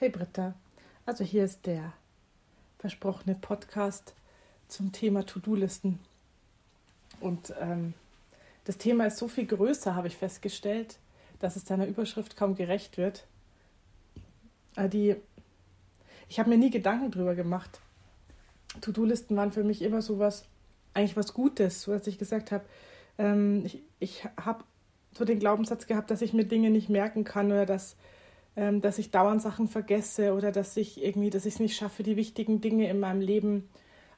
Hey Britta, also hier ist der versprochene Podcast zum Thema To-Do-Listen. Und ähm, das Thema ist so viel größer, habe ich festgestellt, dass es deiner Überschrift kaum gerecht wird. Äh, die, ich habe mir nie Gedanken drüber gemacht. To-Do-Listen waren für mich immer so was, eigentlich was Gutes, so ich gesagt habe, ähm, ich, ich habe so den Glaubenssatz gehabt, dass ich mir Dinge nicht merken kann oder dass ähm, dass ich dauernd Sachen vergesse oder dass ich irgendwie, dass ich es nicht schaffe, die wichtigen Dinge in meinem Leben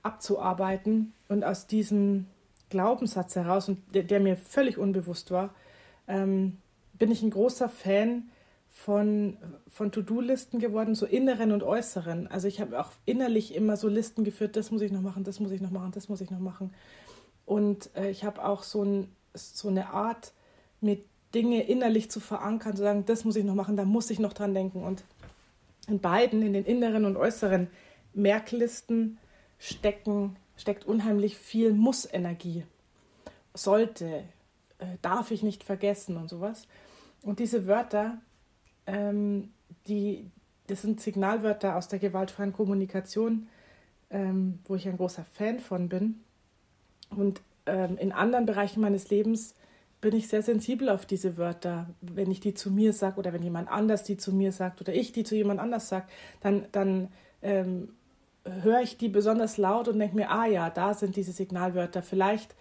abzuarbeiten. Und aus diesem Glaubenssatz heraus, und der, der mir völlig unbewusst war, ähm, bin ich ein großer Fan von, von To-Do-Listen geworden, so inneren und äußeren. Also ich habe auch innerlich immer so Listen geführt, das muss ich noch machen, das muss ich noch machen, das muss ich noch machen. Und äh, ich habe auch so, ein, so eine Art, mit Dinge innerlich zu verankern, zu sagen, das muss ich noch machen, da muss ich noch dran denken. Und in beiden, in den inneren und äußeren Merklisten stecken, steckt unheimlich viel Muss-Energie. Sollte, äh, darf ich nicht vergessen und sowas. Und diese Wörter, ähm, die, das sind Signalwörter aus der gewaltfreien Kommunikation, ähm, wo ich ein großer Fan von bin. Und ähm, in anderen Bereichen meines Lebens bin ich sehr sensibel auf diese Wörter. Wenn ich die zu mir sage oder wenn jemand anders die zu mir sagt oder ich die zu jemand anders sage, dann, dann ähm, höre ich die besonders laut und denke mir, ah ja, da sind diese Signalwörter. Vielleicht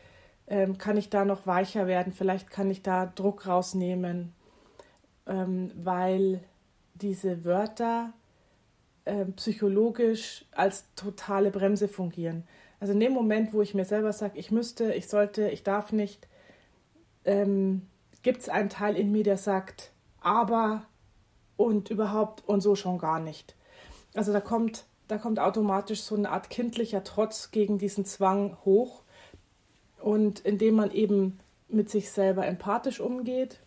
ähm, kann ich da noch weicher werden, vielleicht kann ich da Druck rausnehmen, ähm, weil diese Wörter äh, psychologisch als totale Bremse fungieren. Also in dem Moment, wo ich mir selber sage, ich müsste, ich sollte, ich darf nicht, ähm, gibt es einen Teil in mir, der sagt, aber und überhaupt und so schon gar nicht. Also da kommt, da kommt automatisch so eine Art kindlicher Trotz gegen diesen Zwang hoch. Und indem man eben mit sich selber empathisch umgeht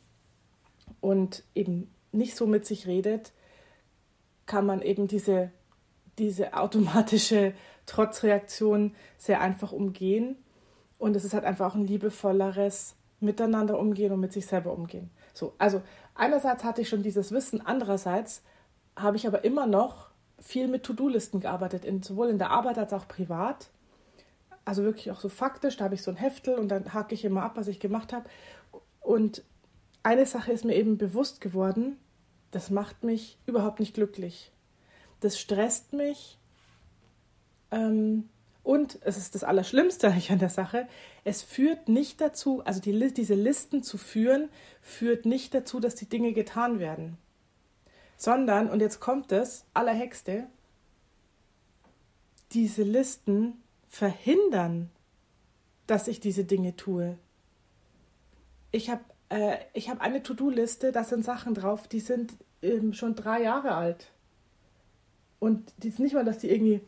und eben nicht so mit sich redet, kann man eben diese, diese automatische Trotzreaktion sehr einfach umgehen. Und es ist halt einfach auch ein liebevolleres miteinander umgehen und mit sich selber umgehen. So, also einerseits hatte ich schon dieses Wissen, andererseits habe ich aber immer noch viel mit To-Do-Listen gearbeitet, in, sowohl in der Arbeit als auch privat. Also wirklich auch so faktisch, da habe ich so ein Heftel und dann hake ich immer ab, was ich gemacht habe. Und eine Sache ist mir eben bewusst geworden, das macht mich überhaupt nicht glücklich. Das stresst mich. Ähm, und es ist das Allerschlimmste an der Sache, es führt nicht dazu, also die, diese Listen zu führen, führt nicht dazu, dass die Dinge getan werden. Sondern, und jetzt kommt es, allerhexte, diese Listen verhindern, dass ich diese Dinge tue. Ich habe äh, hab eine To-Do-Liste, da sind Sachen drauf, die sind ähm, schon drei Jahre alt. Und die ist nicht mal, dass die irgendwie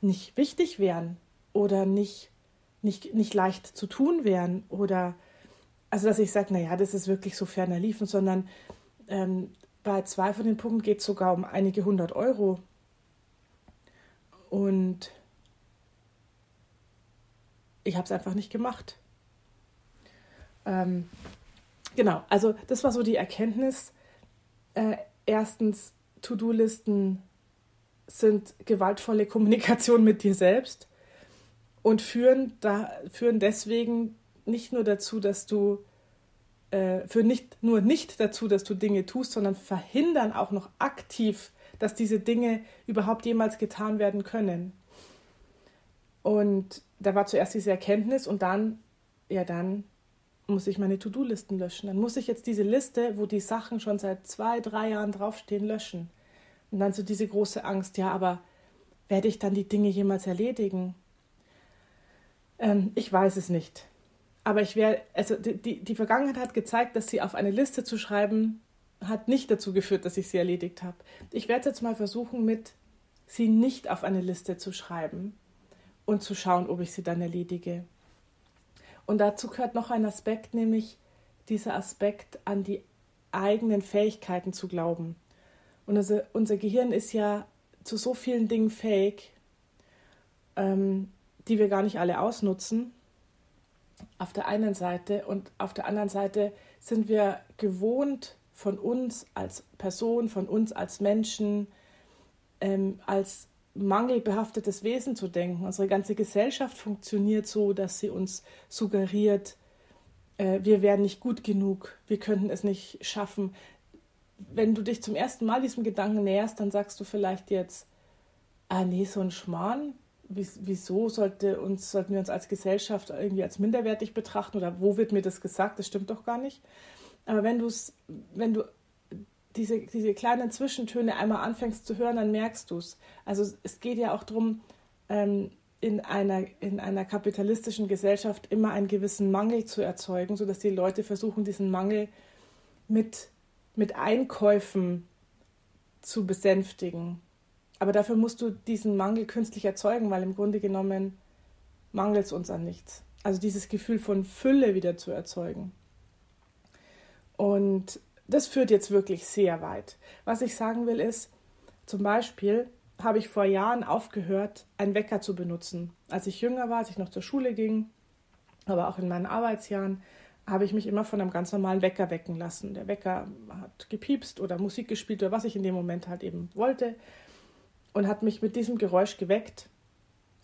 nicht wichtig wären oder nicht, nicht, nicht leicht zu tun wären oder also dass ich sage, naja, das ist wirklich so ferner liefen, sondern ähm, bei zwei von den Punkten geht es sogar um einige hundert Euro. Und ich habe es einfach nicht gemacht. Ähm, genau, also das war so die Erkenntnis. Äh, erstens, To-Do-Listen sind gewaltvolle Kommunikation mit dir selbst und führen, da, führen deswegen nicht nur dazu, dass du äh, führen nicht nur nicht dazu, dass du Dinge tust, sondern verhindern auch noch aktiv, dass diese Dinge überhaupt jemals getan werden können. Und da war zuerst diese Erkenntnis und dann, ja, dann muss ich meine To-Do-Listen löschen. Dann muss ich jetzt diese Liste, wo die Sachen schon seit zwei, drei Jahren draufstehen, löschen. Und dann so diese große Angst, ja, aber werde ich dann die Dinge jemals erledigen? Ähm, ich weiß es nicht. Aber ich wäre, also die, die Vergangenheit hat gezeigt, dass sie auf eine Liste zu schreiben, hat nicht dazu geführt, dass ich sie erledigt habe. Ich werde jetzt mal versuchen, mit sie nicht auf eine Liste zu schreiben und zu schauen, ob ich sie dann erledige. Und dazu gehört noch ein Aspekt, nämlich dieser Aspekt an die eigenen Fähigkeiten zu glauben. Und unser, unser Gehirn ist ja zu so vielen Dingen fähig, ähm, die wir gar nicht alle ausnutzen, auf der einen Seite. Und auf der anderen Seite sind wir gewohnt, von uns als Person, von uns als Menschen ähm, als mangelbehaftetes Wesen zu denken. Unsere ganze Gesellschaft funktioniert so, dass sie uns suggeriert, äh, wir wären nicht gut genug, wir könnten es nicht schaffen. Wenn du dich zum ersten Mal diesem Gedanken näherst, dann sagst du vielleicht jetzt, ah nee, so ein Schmarrn, wieso sollte uns, sollten wir uns als Gesellschaft irgendwie als minderwertig betrachten oder wo wird mir das gesagt? Das stimmt doch gar nicht. Aber wenn du es, wenn du diese, diese kleinen Zwischentöne einmal anfängst zu hören, dann merkst du es. Also es geht ja auch darum, ähm, in einer, in einer kapitalistischen Gesellschaft immer einen gewissen Mangel zu erzeugen, sodass die Leute versuchen, diesen Mangel mit, mit Einkäufen zu besänftigen. Aber dafür musst du diesen Mangel künstlich erzeugen, weil im Grunde genommen mangelt es uns an nichts. Also dieses Gefühl von Fülle wieder zu erzeugen. Und das führt jetzt wirklich sehr weit. Was ich sagen will ist, zum Beispiel habe ich vor Jahren aufgehört, einen Wecker zu benutzen. Als ich jünger war, als ich noch zur Schule ging, aber auch in meinen Arbeitsjahren, habe ich mich immer von einem ganz normalen Wecker wecken lassen. Der Wecker hat gepiepst oder Musik gespielt oder was ich in dem Moment halt eben wollte und hat mich mit diesem Geräusch geweckt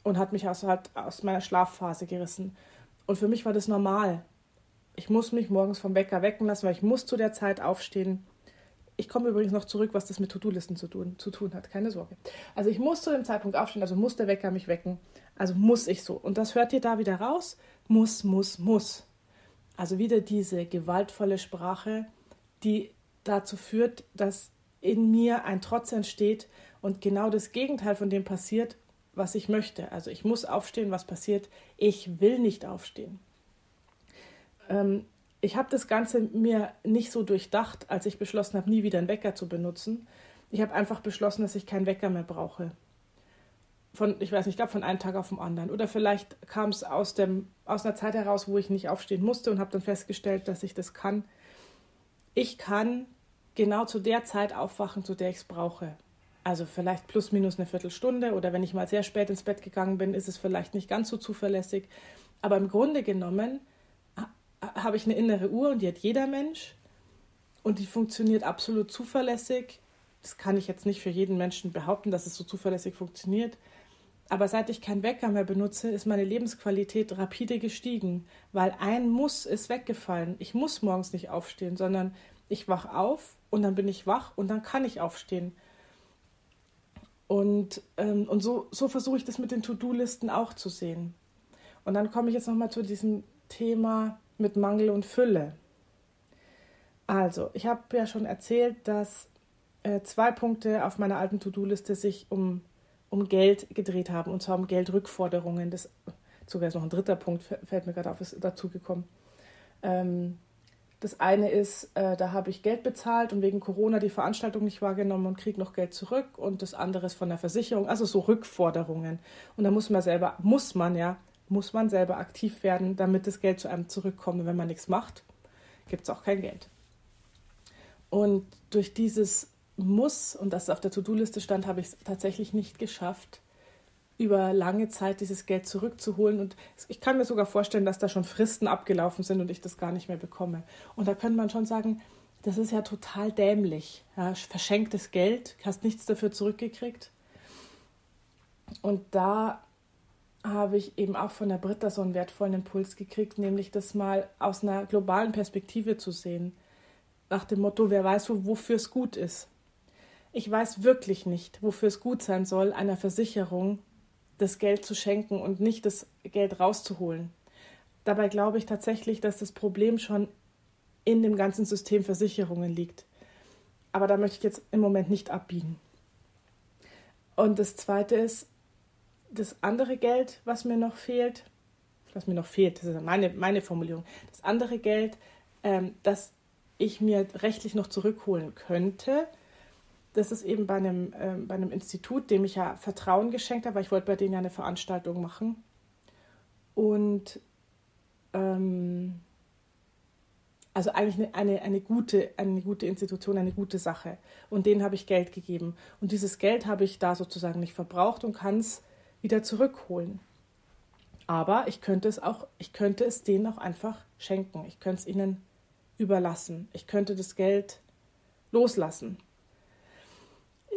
und hat mich aus, halt aus meiner Schlafphase gerissen. Und für mich war das normal. Ich muss mich morgens vom Wecker wecken lassen, weil ich muss zu der Zeit aufstehen. Ich komme übrigens noch zurück, was das mit To-Do-Listen zu tun, zu tun hat. Keine Sorge. Also ich muss zu dem Zeitpunkt aufstehen, also muss der Wecker mich wecken. Also muss ich so. Und das hört ihr da wieder raus. Muss, muss, muss. Also wieder diese gewaltvolle Sprache, die dazu führt, dass in mir ein Trotz entsteht und genau das Gegenteil von dem passiert, was ich möchte. Also ich muss aufstehen, was passiert? Ich will nicht aufstehen. Ähm, ich habe das Ganze mir nicht so durchdacht, als ich beschlossen habe, nie wieder einen Wecker zu benutzen. Ich habe einfach beschlossen, dass ich keinen Wecker mehr brauche. Von, ich weiß nicht, ich glaube von einem Tag auf den anderen. Oder vielleicht kam es aus, aus einer Zeit heraus, wo ich nicht aufstehen musste und habe dann festgestellt, dass ich das kann. Ich kann genau zu der Zeit aufwachen, zu der ich es brauche. Also vielleicht plus minus eine Viertelstunde oder wenn ich mal sehr spät ins Bett gegangen bin, ist es vielleicht nicht ganz so zuverlässig. Aber im Grunde genommen habe ich eine innere Uhr und die hat jeder Mensch und die funktioniert absolut zuverlässig. Das kann ich jetzt nicht für jeden Menschen behaupten, dass es so zuverlässig funktioniert. Aber seit ich keinen Wecker mehr benutze, ist meine Lebensqualität rapide gestiegen, weil ein Muss ist weggefallen. Ich muss morgens nicht aufstehen, sondern ich wach auf und dann bin ich wach und dann kann ich aufstehen. Und, ähm, und so, so versuche ich das mit den To-Do-Listen auch zu sehen. Und dann komme ich jetzt nochmal zu diesem Thema mit Mangel und Fülle. Also, ich habe ja schon erzählt, dass äh, zwei Punkte auf meiner alten To-Do-Liste sich um, um Geld gedreht haben, und zwar um Geldrückforderungen. Das, sogar ist noch ein dritter Punkt, fällt mir gerade auf, ist dazugekommen. Ähm, das eine ist, äh, da habe ich Geld bezahlt und wegen Corona die Veranstaltung nicht wahrgenommen und kriege noch Geld zurück. Und das andere ist von der Versicherung, also so Rückforderungen. Und da muss man selber, muss man ja, muss man selber aktiv werden, damit das Geld zu einem zurückkommt. Und wenn man nichts macht, gibt es auch kein Geld. Und durch dieses Muss, und das auf der To-Do-Liste stand, habe ich es tatsächlich nicht geschafft, über lange Zeit dieses Geld zurückzuholen. Und ich kann mir sogar vorstellen, dass da schon Fristen abgelaufen sind und ich das gar nicht mehr bekomme. Und da könnte man schon sagen, das ist ja total dämlich. Ja, verschenktes Geld, hast nichts dafür zurückgekriegt. Und da habe ich eben auch von der Britta so einen wertvollen Impuls gekriegt, nämlich das mal aus einer globalen Perspektive zu sehen. Nach dem Motto, wer weiß, wofür es gut ist. Ich weiß wirklich nicht, wofür es gut sein soll, einer Versicherung das Geld zu schenken und nicht das Geld rauszuholen. Dabei glaube ich tatsächlich, dass das Problem schon in dem ganzen System Versicherungen liegt. Aber da möchte ich jetzt im Moment nicht abbiegen. Und das Zweite ist, das andere Geld, was mir noch fehlt, was mir noch fehlt, das ist meine, meine Formulierung, das andere Geld, ähm, das ich mir rechtlich noch zurückholen könnte, das ist eben bei einem, äh, bei einem Institut, dem ich ja Vertrauen geschenkt habe, weil ich wollte bei denen ja eine Veranstaltung machen. Und ähm, also eigentlich eine, eine, eine, gute, eine gute Institution, eine gute Sache. Und denen habe ich Geld gegeben. Und dieses Geld habe ich da sozusagen nicht verbraucht und kann es wieder zurückholen. Aber ich könnte es auch, ich könnte es denen auch einfach schenken. Ich könnte es ihnen überlassen. Ich könnte das Geld loslassen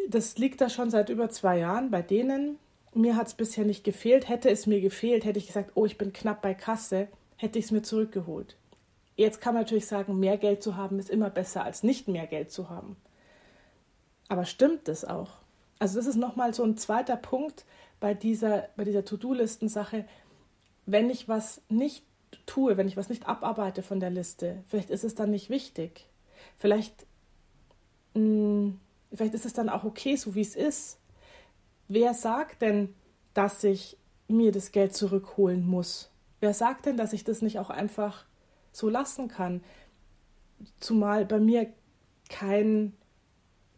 das liegt da schon seit über zwei Jahren bei denen. Mir hat es bisher nicht gefehlt. Hätte es mir gefehlt, hätte ich gesagt, oh, ich bin knapp bei Kasse, hätte ich es mir zurückgeholt. Jetzt kann man natürlich sagen, mehr Geld zu haben ist immer besser als nicht mehr Geld zu haben. Aber stimmt das auch? Also das ist nochmal so ein zweiter Punkt bei dieser, bei dieser To-Do-Listen-Sache. Wenn ich was nicht tue, wenn ich was nicht abarbeite von der Liste, vielleicht ist es dann nicht wichtig. Vielleicht, mh, hm, vielleicht ist es dann auch okay, so wie es ist. Wer sagt denn, dass ich mir das Geld zurückholen muss? Wer sagt denn, dass ich das nicht auch einfach so lassen kann? Zumal bei mir kein,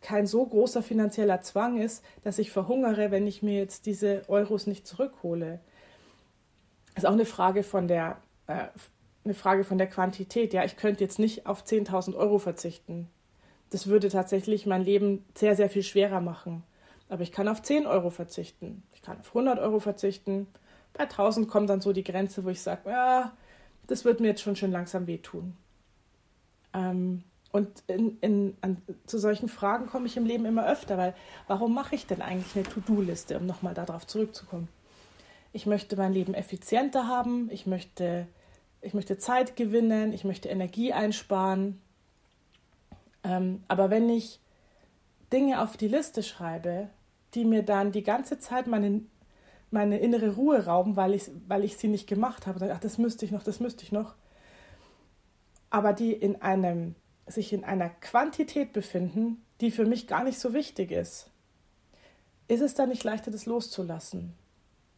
kein so großer finanzieller Zwang ist, dass ich verhungere, wenn ich mir jetzt diese Euros nicht zurückhole. Das ist auch eine Frage von der äh, eine Frage von der Quantität. Ja, ich könnte jetzt nicht auf 10.000 Euro verzichten. Das würde tatsächlich mein Leben sehr, sehr viel schwerer machen. Aber ich kann auf 10 Euro verzichten. Ich kann auf 100 Euro verzichten. Bei 1000 kommt dann so die Grenze, wo ich sage, ja, das wird mir jetzt schon schön langsam wehtun. Ähm, und in, in, an, zu solchen Fragen komme ich im Leben immer öfter, weil warum mache ich denn eigentlich eine To-Do-Liste, um nochmal darauf zurückzukommen? Ich möchte mein Leben effizienter haben, ich möchte ich möchte Zeit gewinnen, ich möchte Energie einsparen. Ähm, aber wenn ich Dinge auf die Liste schreibe, die mir dann die ganze Zeit meine, meine innere Ruhe rauben, weil ich, weil ich sie nicht gemacht habe, dann, ach, das müsste ich noch, das müsste ich noch, aber die in einem, sich in einer Quantität befinden, die für mich gar nicht so wichtig ist, ist es dann nicht leichter, das loszulassen.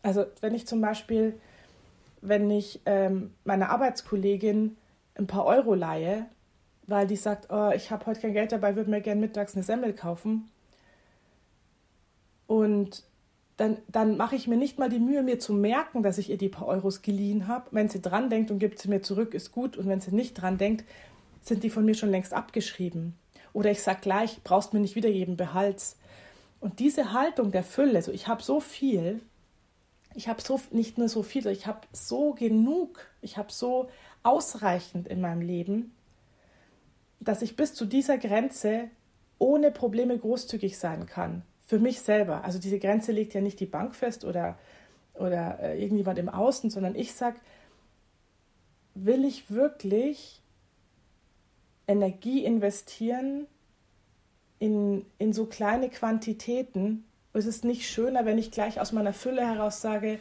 Also wenn ich zum Beispiel wenn ich ähm, meiner Arbeitskollegin ein paar Euro leihe, weil die sagt, oh, ich habe heute kein Geld dabei, würde mir gerne mittags eine Semmel kaufen. Und dann, dann mache ich mir nicht mal die Mühe, mir zu merken, dass ich ihr die paar Euros geliehen habe. Wenn sie dran denkt und gibt sie mir zurück, ist gut. Und wenn sie nicht dran denkt, sind die von mir schon längst abgeschrieben. Oder ich sage gleich, brauchst mir nicht wiedergeben, behalt's. Und diese Haltung der Fülle, so ich habe so viel, ich habe so nicht nur so viel, ich habe so genug, ich habe so ausreichend in meinem Leben, dass ich bis zu dieser Grenze ohne Probleme großzügig sein kann. Für mich selber. Also diese Grenze legt ja nicht die Bank fest oder, oder äh, irgendjemand im Außen, sondern ich sage, will ich wirklich Energie investieren in, in so kleine Quantitäten, ist es nicht schöner, wenn ich gleich aus meiner Fülle heraus sage,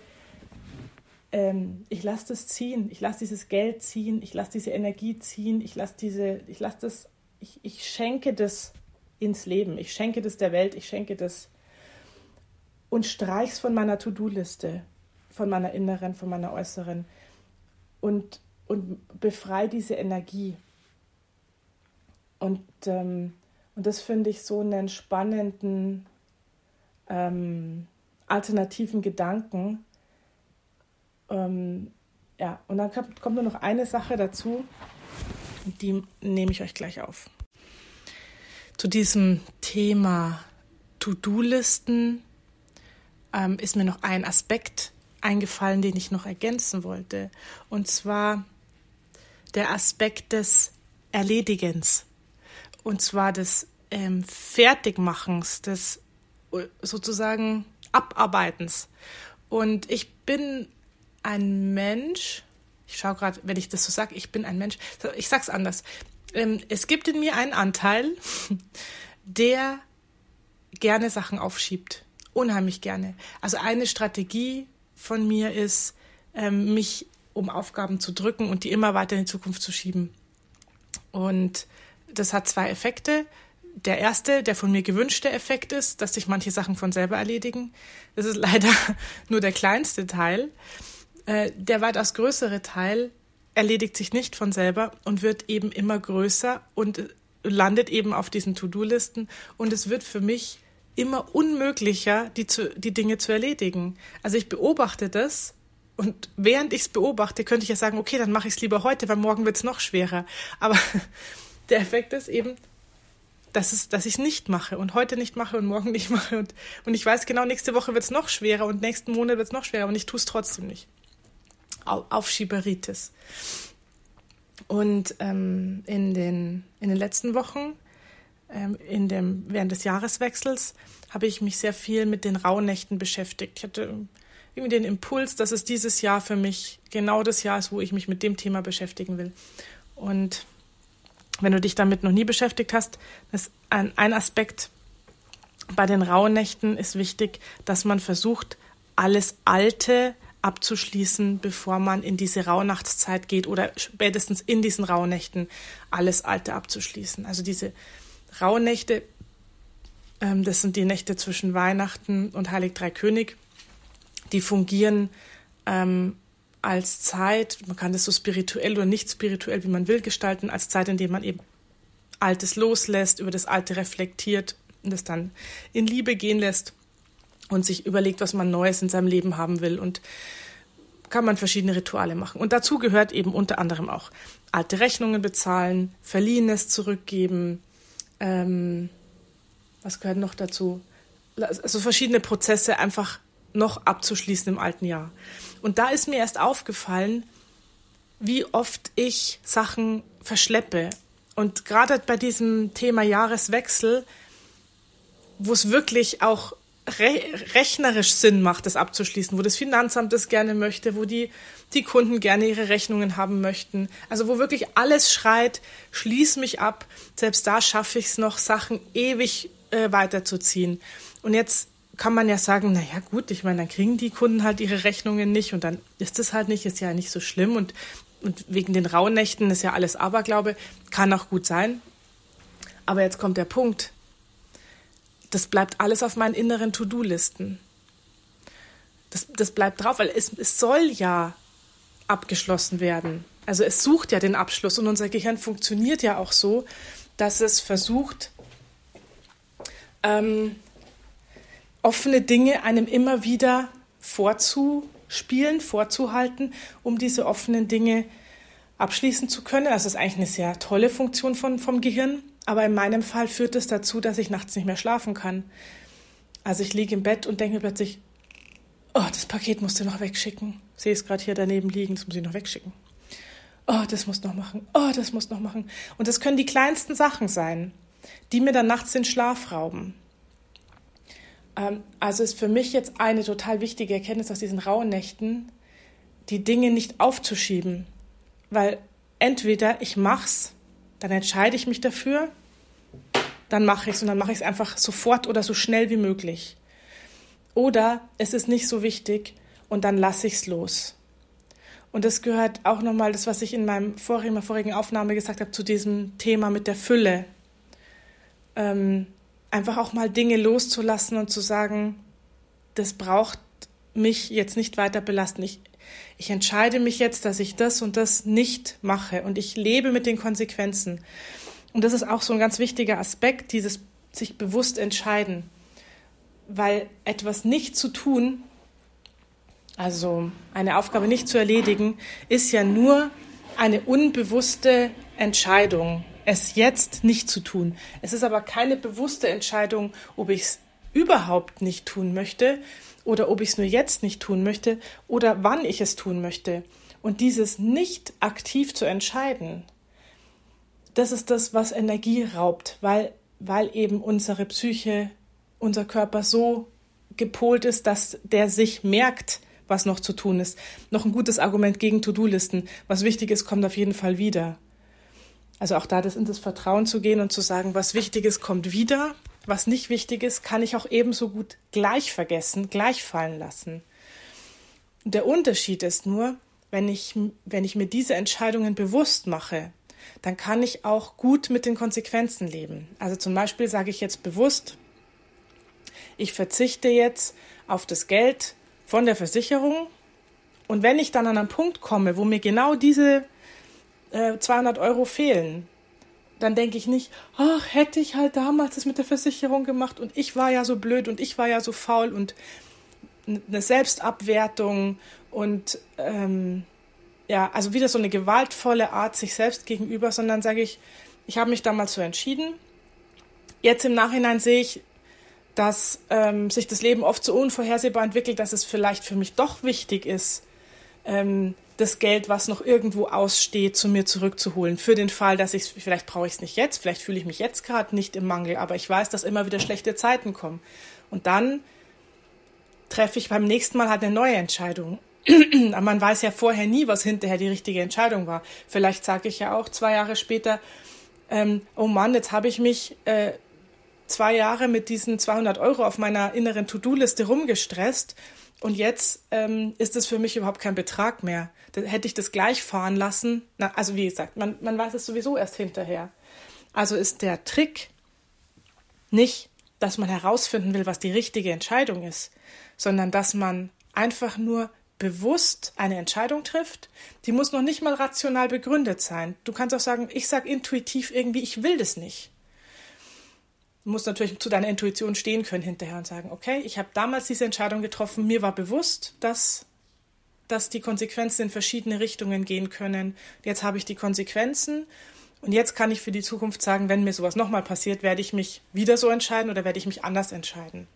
ähm, ich lasse das ziehen, ich lasse dieses Geld ziehen, ich lasse diese Energie ziehen, ich lasse diese, ich lasse das, ich, ich schenke das ins Leben, ich schenke das der Welt, ich schenke das und streich's von meiner To-Do-Liste, von meiner inneren, von meiner äußeren und, und befreie diese Energie. Und, ähm, und das finde ich so einen spannenden ähm, alternativen Gedanken. Ähm, ja, und dann kommt, nur noch eine Sache dazu, die nehme ich euch gleich auf. Zu diesem Thema To-Do-Listen ähm, ist mir noch ein Aspekt eingefallen, den ich noch ergänzen wollte. Und zwar der Aspekt des Erledigens. Und zwar des ähm, Fertigmachens, des sozusagen Abarbeitens. Und ich bin ein Mensch, ich schaue gerade, wenn ich das so sage, ich bin ein Mensch, ich sag's anders. Ähm, es gibt in mir einen Anteil, der gerne Sachen aufschiebt. Unheimlich gerne. Also eine Strategie von mir ist, ähm, mich um Aufgaben zu drücken und die immer weiter in die Zukunft zu schieben. Und das hat zwei Effekte der erste, der von mir gewünschte Effekt ist, dass sich manche Sachen von selber erledigen. Das ist leider nur der kleinste Teil. Äh, der weitaus größere Teil erledigt sich nicht von selber und wird eben immer größer und landet eben auf diesen To-Do-Listen. Und es wird für mich immer unmöglicher, die, zu, die Dinge zu erledigen. Also ich beobachte das und während ich es beobachte, könnte ich ja sagen, okay, dann mache ich es lieber heute, weil morgen wird es noch schwerer. Aber der Effekt ist eben, dass, es, dass ich es nicht mache und heute nicht mache und morgen nicht mache. Und, und ich weiß genau, nächste Woche wird es noch schwerer und nächsten Monat wird es noch schwerer und ich tue es trotzdem nicht. Aufschieberitis. Und ähm, in, den, in den letzten Wochen ähm, in dem, während des Jahreswechsels habe ich mich sehr viel mit den Rauhnächten beschäftigt. Ich hatte irgendwie den Impuls, dass es dieses Jahr für mich genau das Jahr ist, wo ich mich mit dem Thema beschäftigen will. Und wenn du dich damit noch nie beschäftigt hast, ist ein, ein Aspekt bei den Rauhnächten ist wichtig, dass man versucht, alles Alte abzuschließen, bevor man in diese Rauhnachtszeit geht oder spätestens in diesen Rauhnächten alles Alte abzuschließen. Also diese Rauhnächte, ähm, das sind die Nächte zwischen Weihnachten und Heilig Drei König, die fungieren ähm, als Zeit, man kann das so spirituell oder nicht spirituell, wie man will, gestalten, als Zeit, in der man eben Altes loslässt, über das Alte reflektiert und das dann in Liebe gehen lässt und sich überlegt, was man Neues in seinem Leben haben will und kann man verschiedene Rituale machen. Und dazu gehört eben unter anderem auch alte Rechnungen bezahlen, Verliehenes zurückgeben, ähm, was gehört noch dazu? Also verschiedene Prozesse einfach noch abzuschließen im alten Jahr. Und da ist mir erst aufgefallen, wie oft ich Sachen verschleppe. Und gerade bei diesem Thema Jahreswechsel, wo es wirklich auch rechnerisch Sinn macht, das abzuschließen, wo das Finanzamt das gerne möchte, wo die, die Kunden gerne ihre Rechnungen haben möchten. Also wo wirklich alles schreit, schließ mich ab. Selbst da schaffe ich es noch, Sachen ewig äh, weiterzuziehen. Und jetzt kann man ja sagen, na ja, gut, ich meine, dann kriegen die Kunden halt ihre Rechnungen nicht und dann ist das halt nicht, ist ja nicht so schlimm und, und wegen den Rauhnächten ist ja alles Aberglaube, kann auch gut sein. Aber jetzt kommt der Punkt. Das bleibt alles auf meinen inneren To-Do-Listen. Das, das bleibt drauf, weil es, es soll ja abgeschlossen werden. Also es sucht ja den Abschluss und unser Gehirn funktioniert ja auch so, dass es versucht, ähm, offene Dinge einem immer wieder vorzuspielen, vorzuhalten, um diese offenen Dinge abschließen zu können. Das ist eigentlich eine sehr tolle Funktion von, vom Gehirn. Aber in meinem Fall führt es dazu, dass ich nachts nicht mehr schlafen kann. Also ich liege im Bett und denke mir plötzlich, oh, das Paket musst du noch wegschicken. Ich sehe es gerade hier daneben liegen, das muss ich noch wegschicken. Oh, das muss noch machen. Oh, das muss noch machen. Und das können die kleinsten Sachen sein, die mir dann nachts den Schlaf rauben. Ähm, also ist für mich jetzt eine total wichtige Erkenntnis aus diesen rauen Nächten, die Dinge nicht aufzuschieben. Weil entweder ich mach's, dann entscheide ich mich dafür, dann mache ich es und dann mache ich es einfach sofort oder so schnell wie möglich. Oder es ist nicht so wichtig und dann lasse ich es los. Und das gehört auch nochmal, das, was ich in meinem vorigen, vorigen Aufnahme gesagt habe, zu diesem Thema mit der Fülle. Ähm, einfach auch mal Dinge loszulassen und zu sagen, das braucht mich jetzt nicht weiter belasten. Ich, ich entscheide mich jetzt, dass ich das und das nicht mache und ich lebe mit den Konsequenzen. Und das ist auch so ein ganz wichtiger Aspekt, dieses sich bewusst entscheiden. Weil etwas nicht zu tun, also eine Aufgabe nicht zu erledigen, ist ja nur eine unbewusste Entscheidung es jetzt nicht zu tun. Es ist aber keine bewusste Entscheidung, ob ich es überhaupt nicht tun möchte oder ob ich es nur jetzt nicht tun möchte oder wann ich es tun möchte. Und dieses nicht aktiv zu entscheiden, das ist das, was Energie raubt, weil, weil eben unsere Psyche, unser Körper so gepolt ist, dass der sich merkt, was noch zu tun ist. Noch ein gutes Argument gegen To-Do-Listen. Was wichtig ist, kommt auf jeden Fall wieder. Also auch da das in das Vertrauen zu gehen und zu sagen, was wichtig ist, kommt wieder. Was nicht wichtig ist, kann ich auch ebenso gut gleich vergessen, gleich fallen lassen. Der Unterschied ist nur, wenn ich, wenn ich mir diese Entscheidungen bewusst mache, dann kann ich auch gut mit den Konsequenzen leben. Also zum Beispiel sage ich jetzt bewusst, ich verzichte jetzt auf das Geld von der Versicherung und wenn ich dann an einen Punkt komme, wo mir genau diese 200 äh, Euro fehlen, dann denke ich nicht, ach, hätte ich halt damals das mit der Versicherung gemacht und ich war ja so blöd und ich war ja so faul und eine Selbstabwertung und ähm, ja, also wieder so eine gewaltvolle Art sich selbst gegenüber, sondern sage ich, ich habe mich damals so entschieden. Jetzt im Nachhinein sehe ich, dass ähm, sich das Leben oft so unvorhersehbar entwickelt, dass es vielleicht für mich doch wichtig ist, ähm, das Geld, was noch irgendwo aussteht, zu mir zurückzuholen. Für den Fall, dass ich vielleicht brauche ich es nicht jetzt, vielleicht fühle ich mich jetzt gerade nicht im Mangel, aber ich weiß, dass immer wieder schlechte Zeiten kommen. Und dann treffe ich beim nächsten Mal halt eine neue Entscheidung. aber man weiß ja vorher nie, was hinterher die richtige Entscheidung war. Vielleicht sage ich ja auch zwei Jahre später, ähm, oh Mann, jetzt habe ich mich äh, zwei Jahre mit diesen 200 Euro auf meiner inneren To-Do-Liste rumgestresst und jetzt ähm, ist es für mich überhaupt kein Betrag mehr. Da hätte ich das gleich fahren lassen. Na, also wie gesagt, man, man weiß es sowieso erst hinterher. Also ist der Trick nicht, dass man herausfinden will, was die richtige Entscheidung ist, sondern dass man einfach nur bewusst eine Entscheidung trifft, die muss noch nicht mal rational begründet sein. Du kannst auch sagen, ich sage intuitiv irgendwie, ich will das nicht. Du musst natürlich zu deiner Intuition stehen können hinterher und sagen, okay, ich habe damals diese Entscheidung getroffen, mir war bewusst, dass, dass die Konsequenzen in verschiedene Richtungen gehen können. Jetzt habe ich die Konsequenzen und jetzt kann ich für die Zukunft sagen, wenn mir sowas nochmal passiert, werde ich mich wieder so entscheiden oder werde ich mich anders entscheiden.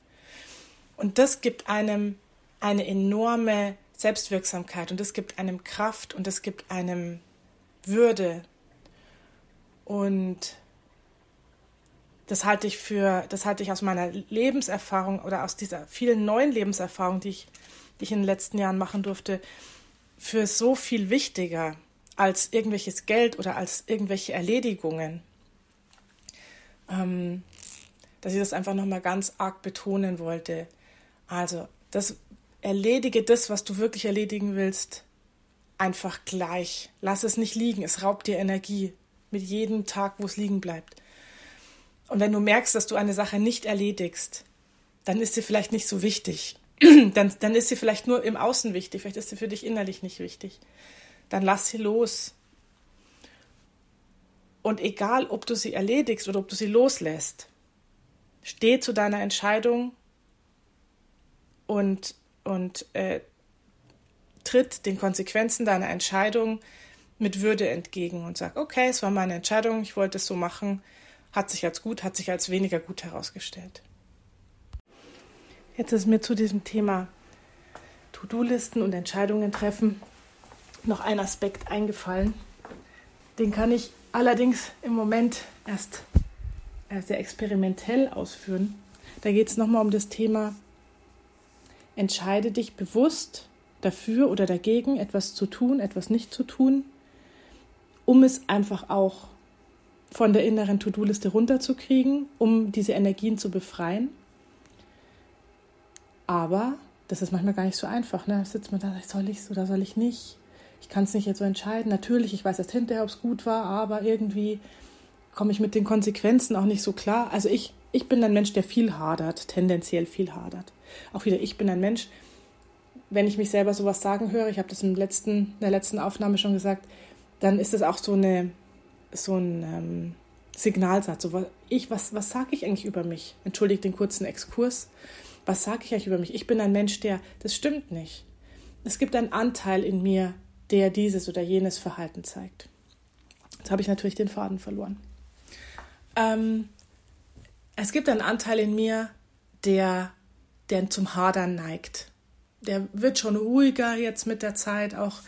Und das gibt einem eine enorme Selbstwirksamkeit und das gibt einem Kraft und das gibt einem Würde. Und das halte ich für, das halte ich aus meiner Lebenserfahrung oder aus dieser vielen neuen Lebenserfahrung, die ich, die ich in den letzten Jahren machen durfte, für so viel wichtiger als irgendwelches Geld oder als irgendwelche Erledigungen. Ähm, dass ich das einfach nochmal ganz arg betonen wollte. Also, das erledige das, was du wirklich erledigen willst, einfach gleich. Lass es nicht liegen, es raubt dir Energie mit jedem Tag, wo es liegen bleibt. Und wenn du merkst, dass du eine Sache nicht erledigst, dann ist sie vielleicht nicht so wichtig. dann, dann ist sie vielleicht nur im Außen wichtig, vielleicht ist sie für dich innerlich nicht wichtig. Dann lass sie los. Und egal, ob du sie erledigst oder ob du sie loslässt, steh zu deiner Entscheidung und, und äh, tritt den Konsequenzen deiner Entscheidung mit Würde entgegen und sag, okay, es war meine Entscheidung, ich wollte es so machen, hat sich als gut, hat sich als weniger gut herausgestellt. Jetzt ist mir zu diesem Thema To-Do-Listen und Entscheidungen treffen noch ein Aspekt eingefallen. Den kann ich allerdings im Moment erst sehr experimentell ausführen. Da geht es nochmal um das Thema, entscheide dich bewusst dafür oder dagegen, etwas zu tun, etwas nicht zu tun, um es einfach auch von der inneren To-Do-Liste runterzukriegen, um diese Energien zu befreien. Aber das ist manchmal gar nicht so einfach. Ne? Da sitzt man da, soll ich es oder soll ich nicht? Ich kann es nicht jetzt so entscheiden. Natürlich, ich weiß erst hinterher, ob es gut war, aber irgendwie komme ich mit den Konsequenzen auch nicht so klar. Also ich, ich bin ein Mensch, der viel hadert, tendenziell viel hadert. Auch wieder, ich bin ein Mensch, wenn ich mich selber sowas sagen höre, ich habe das im letzten, in der letzten Aufnahme schon gesagt, dann ist es auch so eine, so ein ähm, Signalsatz. So, ich, was, was sage ich eigentlich über mich? Entschuldigt den kurzen Exkurs. Was sage ich eigentlich über mich? Ich bin ein Mensch, der, das stimmt nicht. Es gibt einen Anteil in mir, der dieses oder jenes Verhalten zeigt. Jetzt habe ich natürlich den Faden verloren. Ähm, es gibt einen Anteil in mir, der, der zum Hadern neigt. Der wird schon ruhiger jetzt mit der Zeit, auch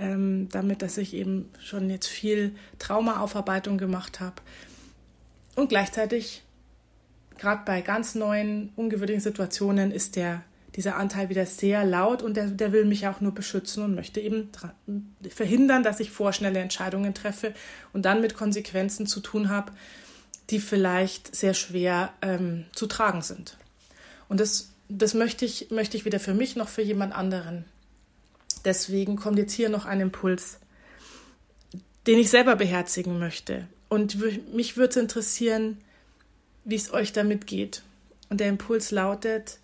ähm, damit, dass ich eben schon jetzt viel Traumaaufarbeitung gemacht habe. Und gleichzeitig, gerade bei ganz neuen, ungewöhnlichen Situationen, ist der, dieser Anteil wieder sehr laut und der, der will mich auch nur beschützen und möchte eben verhindern, dass ich vorschnelle Entscheidungen treffe und dann mit Konsequenzen zu tun habe, die vielleicht sehr schwer ähm, zu tragen sind. Und das, das möchte, ich, möchte ich weder für mich noch für jemand anderen Deswegen kommt jetzt hier noch ein Impuls, den ich selber beherzigen möchte. Und mich würde es interessieren, wie es euch damit geht. Und der Impuls lautet,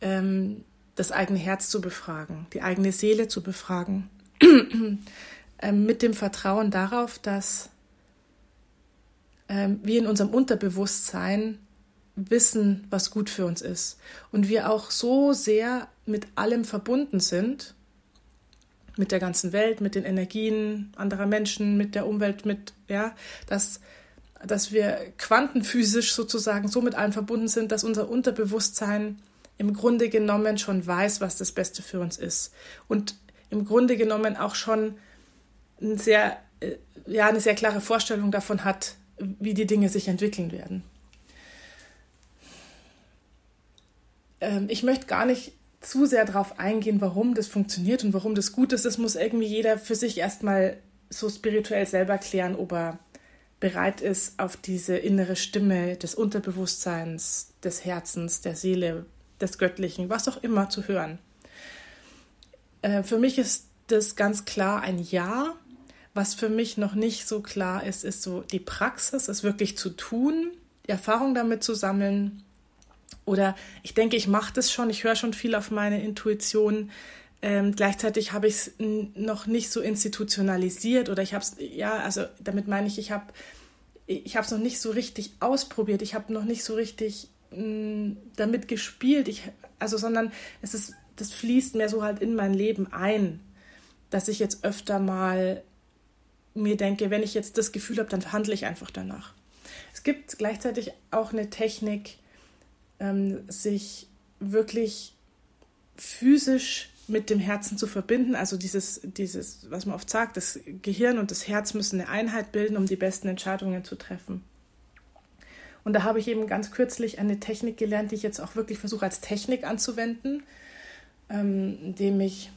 ähm, das eigene Herz zu befragen, die eigene Seele zu befragen, ähm, mit dem Vertrauen darauf, dass ähm, wir in unserem Unterbewusstsein wissen, was gut für uns ist. Und wir auch so sehr mit allem verbunden sind, mit der ganzen Welt, mit den Energien anderer Menschen, mit der Umwelt, mit, ja, dass, dass wir quantenphysisch sozusagen so mit allem verbunden sind, dass unser Unterbewusstsein im Grunde genommen schon weiß, was das Beste für uns ist. Und im Grunde genommen auch schon ein sehr, äh, ja, eine sehr klare Vorstellung davon hat, wie die Dinge sich entwickeln werden. Ähm, ich möchte gar nicht zu sehr darauf eingehen, warum das funktioniert und warum das gut ist. Das muss irgendwie jeder für sich erstmal so spirituell selber klären, ob er bereit ist, auf diese innere Stimme des Unterbewusstseins, des Herzens, der Seele, des Göttlichen, was auch immer zu hören. Äh, für mich ist das ganz klar ein Ja. Was für mich noch nicht so klar ist, ist so die Praxis, es wirklich zu tun, Erfahrung damit zu sammeln. Oder ich denke, ich mache das schon, ich höre schon viel auf meine Intuition. Ähm, gleichzeitig habe ich es noch nicht so institutionalisiert oder ich habe es, ja, also damit meine ich, ich habe ich es noch nicht so richtig ausprobiert, ich habe noch nicht so richtig mh, damit gespielt, ich, also sondern es ist, das fließt mehr so halt in mein Leben ein, dass ich jetzt öfter mal mir denke, wenn ich jetzt das Gefühl habe, dann handle ich einfach danach. Es gibt gleichzeitig auch eine Technik, ähm, sich wirklich physisch mit dem Herzen zu verbinden. Also dieses, dieses, was man oft sagt, das Gehirn und das Herz müssen eine Einheit bilden, um die besten Entscheidungen zu treffen. Und da habe ich eben ganz kürzlich eine Technik gelernt, die ich jetzt auch wirklich versuche als Technik anzuwenden, ähm, indem ich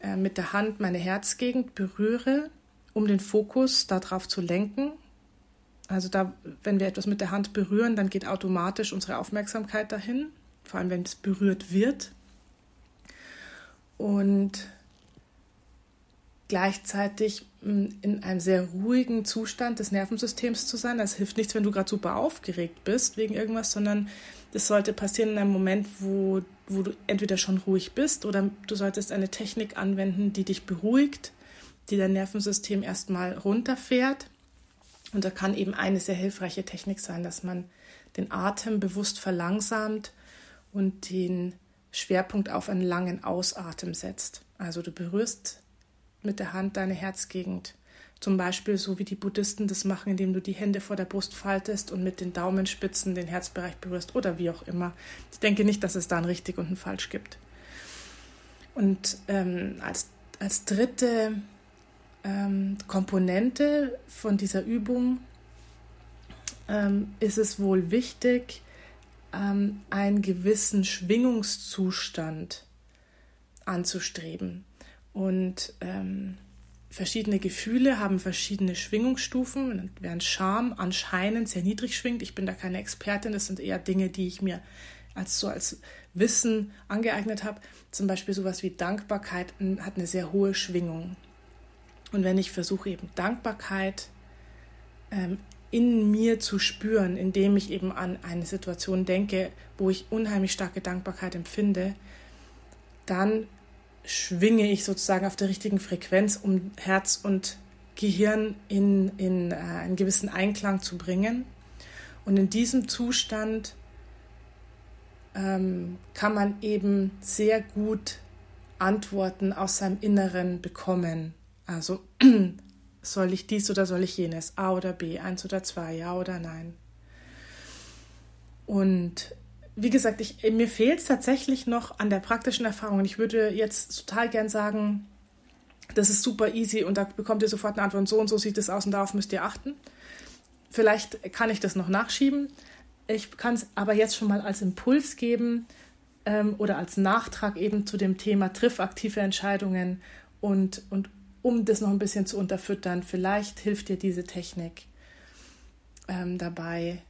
äh, mit der Hand meine Herzgegend berühre, um den Fokus darauf zu lenken. Also da, wenn wir etwas mit der Hand berühren, dann geht automatisch unsere Aufmerksamkeit dahin, vor allem wenn es berührt wird und gleichzeitig mm, in einem sehr ruhigen Zustand des Nervensystems zu sein. Das hilft nichts, wenn du gerade super aufgeregt bist wegen irgendwas, sondern das sollte passieren in einem Moment, wo, wo du entweder schon ruhig bist oder du solltest eine Technik anwenden, die dich beruhigt, die dein Nervensystem erstmal runterfährt. Und da kann eben eine sehr hilfreiche Technik sein, dass man den Atem bewusst verlangsamt und den Schwerpunkt auf einen langen Ausatmen setzt. Also du berührst mit der Hand deine Herzgegend. Zum Beispiel so wie die Buddhisten das machen, indem du die Hände vor der Brust faltest und mit den Daumenspitzen den Herzbereich berührst oder wie auch immer. Ich denke nicht, dass es da ein richtig und ein falsch gibt. Und ähm, als, als dritte ähm, Komponente von dieser Übung ähm, ist es wohl wichtig, ähm, einen gewissen Schwingungszustand anzustreben. Und ähm, verschiedene Gefühle haben verschiedene Schwingungsstufen, während Scham anscheinend sehr niedrig schwingt. Ich bin da keine Expertin, das sind eher Dinge, die ich mir als so als Wissen angeeignet habe. Zum Beispiel sowas wie Dankbarkeit hat eine sehr hohe Schwingung. Und wenn ich versuche eben Dankbarkeit ähm, in mir zu spüren, indem ich eben an eine Situation denke, wo ich unheimlich starke Dankbarkeit empfinde, dann schwinge ich sozusagen auf der richtigen Frequenz, um Herz und Gehirn in, in äh, einen gewissen Einklang zu bringen. Und in diesem Zustand ähm, kann man eben sehr gut Antworten aus seinem Inneren bekommen. Also soll ich dies oder soll ich jenes? A oder B, eins oder zwei, ja oder nein? Und wie gesagt, ich, mir fehlt es tatsächlich noch an der praktischen Erfahrung. Ich würde jetzt total gern sagen, das ist super easy und da bekommt ihr sofort eine Antwort. Und so und so sieht es aus und darauf müsst ihr achten. Vielleicht kann ich das noch nachschieben. Ich kann es aber jetzt schon mal als Impuls geben ähm, oder als Nachtrag eben zu dem Thema triff aktive Entscheidungen und, und um das noch ein bisschen zu unterfüttern. Vielleicht hilft dir diese Technik ähm, dabei,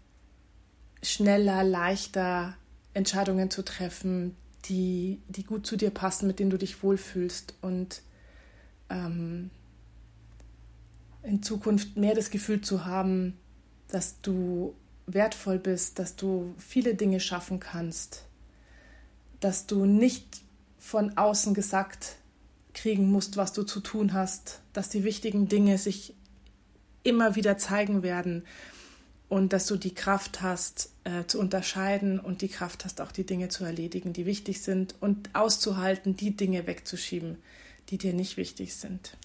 schneller, leichter Entscheidungen zu treffen, die, die gut zu dir passen, mit denen du dich wohlfühlst und ähm, in Zukunft mehr das Gefühl zu haben, dass du wertvoll bist, dass du viele Dinge schaffen kannst, dass du nicht von außen gesagt kriegen musst, was du zu tun hast, dass die wichtigen Dinge sich immer wieder zeigen werden und dass du die Kraft hast äh, zu unterscheiden und die Kraft hast auch die Dinge zu erledigen, die wichtig sind und auszuhalten, die Dinge wegzuschieben, die dir nicht wichtig sind.